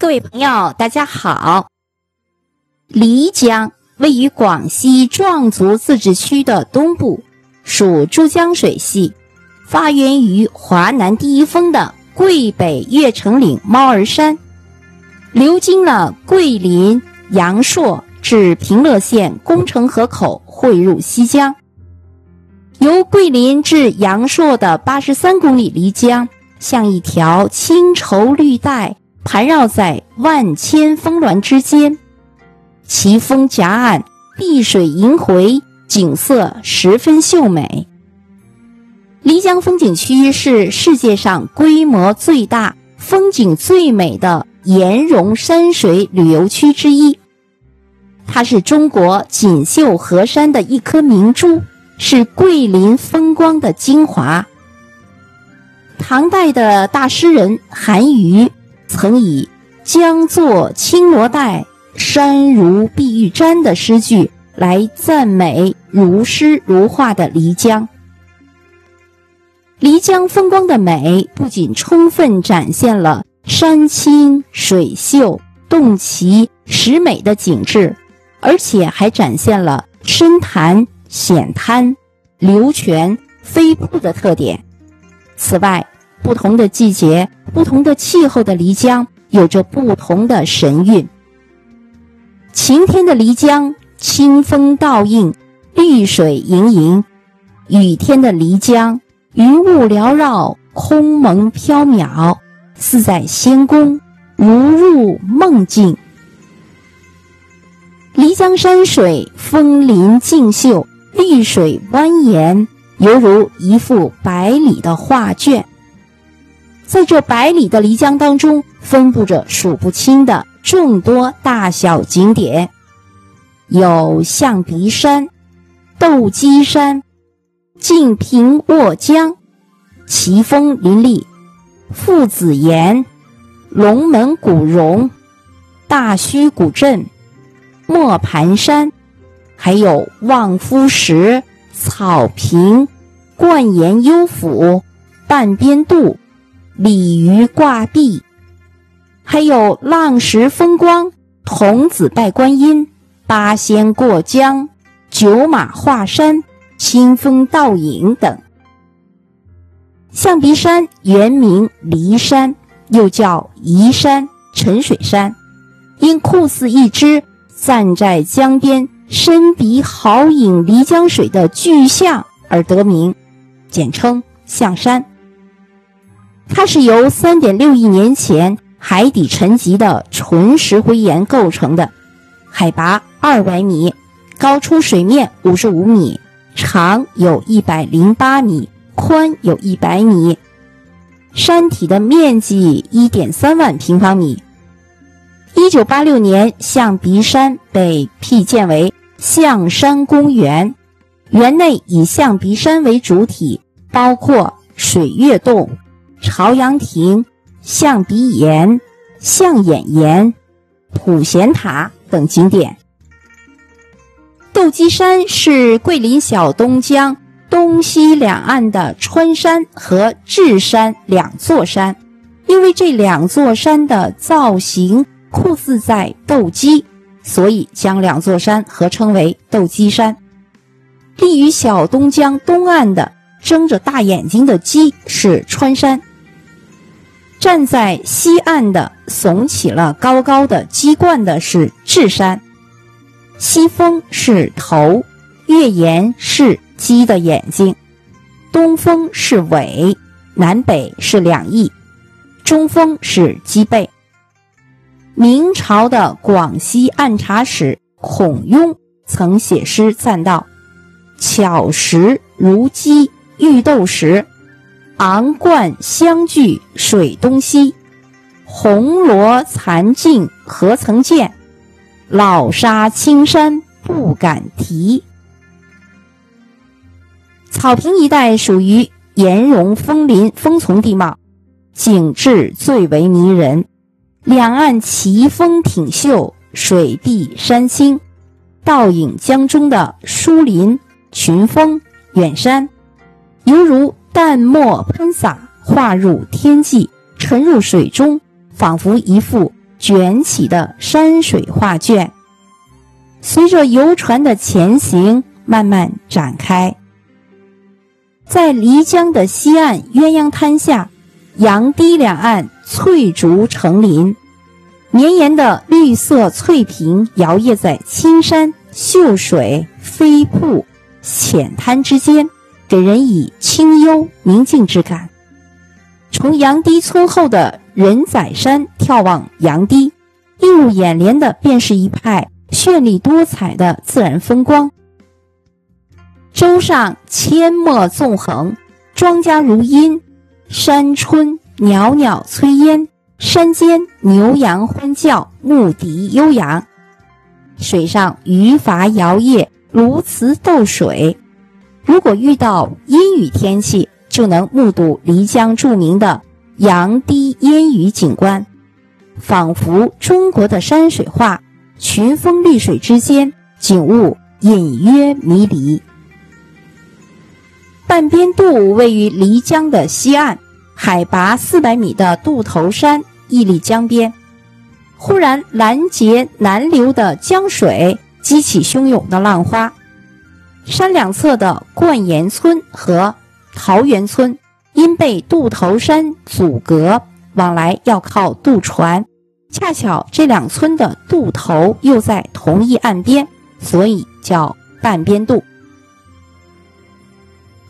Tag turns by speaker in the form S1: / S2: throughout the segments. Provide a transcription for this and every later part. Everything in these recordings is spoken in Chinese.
S1: 各位朋友，大家好。漓江位于广西壮族自治区的东部，属珠江水系，发源于华南第一峰的桂北岳城岭猫儿山，流经了桂林、阳朔至平乐县工程河口，汇入西江。由桂林至阳朔的八十三公里漓江，像一条青绸绿带。盘绕在万千峰峦之间，奇峰夹岸，碧水萦回，景色十分秀美。漓江风景区是世界上规模最大、风景最美的岩溶山水旅游区之一。它是中国锦绣河山的一颗明珠，是桂林风光的精华。唐代的大诗人韩愈。曾以“江作青罗带，山如碧玉毡”的诗句来赞美如诗如画的漓江。漓江风光的美，不仅充分展现了山清水秀、洞奇石美的景致，而且还展现了深潭、险滩、流泉、飞瀑的特点。此外，不同的季节、不同的气候的漓江，有着不同的神韵。晴天的漓江，清风倒映，绿水盈盈；雨天的漓江，云雾缭绕，空蒙缥缈，似在仙宫，如入梦境。漓江山水峰林竞秀，绿水蜿蜒，犹如一幅百里的画卷。在这百里的漓江当中，分布着数不清的众多大小景点，有象鼻山、斗鸡山、净平卧江、奇峰林立、父子岩、龙门古榕、大须古镇、磨盘山，还有望夫石、草坪、灌岩幽府、半边渡。鲤鱼挂壁，还有浪石风光、童子拜观音、八仙过江、九马画山、清风倒影等。象鼻山原名骊山，又叫夷山、沉水山，因酷似一只站在江边、伸鼻好饮漓江水的巨象而得名，简称象山。它是由三点六亿年前海底沉积的纯石灰岩构成的，海拔二百米，高出水面五十五米，长有一百零八米，宽有一百米，山体的面积一点三万平方米。一九八六年，象鼻山被辟建为象山公园，园内以象鼻山为主体，包括水月洞。朝阳亭、象鼻岩、象眼岩、普贤塔等景点。斗鸡山是桂林小东江东西两岸的穿山和智山两座山，因为这两座山的造型酷似在斗鸡，所以将两座山合称为斗鸡山。立于小东江东岸的睁着大眼睛的鸡是穿山。站在西岸的耸起了高高的鸡冠的是智山，西峰是头，月岩是鸡的眼睛，东峰是尾，南北是两翼，中峰是鸡背。明朝的广西按察使孔雍曾写诗赞道：“巧石如鸡玉斗时。”昂冠相距水东西，红罗残镜何曾见？老沙青山不敢提。草坪一带属于岩溶峰林峰丛地貌，景致最为迷人。两岸奇峰挺秀，水碧山青，倒影江中的疏林群峰远山，犹如。淡墨喷洒，画入天际，沉入水中，仿佛一幅卷起的山水画卷，随着游船的前行慢慢展开。在漓江的西岸鸳鸯滩下，阳堤两岸翠竹成林，绵延的绿色翠屏摇曳在青山秀水飞瀑浅滩之间，给人以清幽宁静之感。从杨堤村后的人仔山眺望杨堤，映入眼帘的便是一派绚丽多彩的自然风光。洲上阡陌纵横，庄稼如茵；山春袅袅炊烟，山间牛羊欢叫，牧笛悠扬。水上鱼筏摇曳，鸬鹚斗水。如果遇到阴雨天气，就能目睹漓江著名的阳堤烟雨景观，仿佛中国的山水画，群峰绿水之间，景物隐约迷离。半边渡位于漓江的西岸，海拔四百米的渡头山屹立江边。忽然拦截南流的江水，激起汹涌的浪花。山两侧的灌岩村和桃源村因被渡头山阻隔，往来要靠渡船。恰巧这两村的渡头又在同一岸边，所以叫半边渡。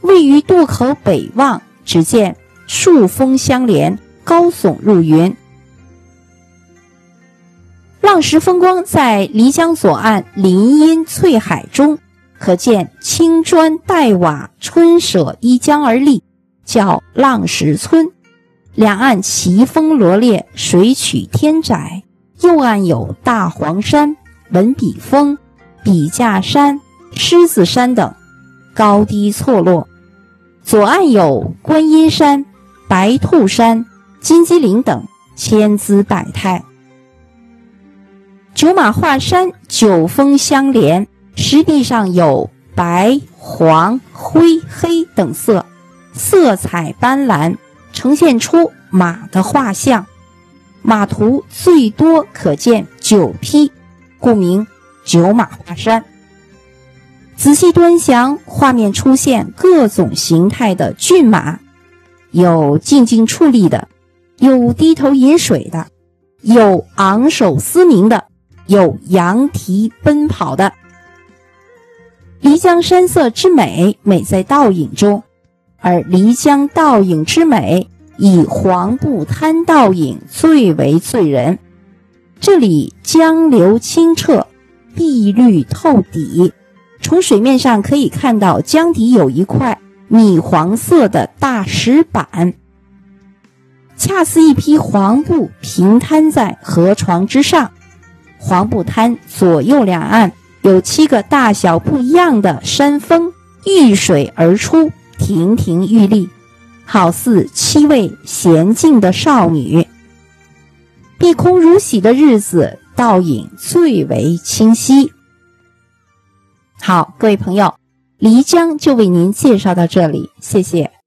S1: 位于渡口北望，只见树峰相连，高耸入云。浪石风光在漓江左岸林荫翠海中，可见青砖黛瓦，春舍依江而立，叫浪石村。两岸奇峰罗列，水曲天窄。右岸有大黄山、文笔峰、笔架山、狮子山等。高低错落，左岸有观音山、白兔山、金鸡岭等，千姿百态。九马画山九峰相连，石壁上有白、黄、灰、黑等色，色彩斑斓，呈现出马的画像。马图最多可见九匹，故名九马画山。仔细端详，画面出现各种形态的骏马，有静静矗立的，有低头饮水的，有昂首嘶鸣的，有扬蹄奔跑的。漓江山色之美，美在倒影中，而漓江倒影之美，以黄布滩倒影最为醉人。这里江流清澈，碧绿透底。从水面上可以看到，江底有一块米黄色的大石板，恰似一匹黄布平摊在河床之上。黄布滩左右两岸有七个大小不一样的山峰，遇水而出，亭亭玉立，好似七位娴静的少女。碧空如洗的日子，倒影最为清晰。好，各位朋友，漓江就为您介绍到这里，谢谢。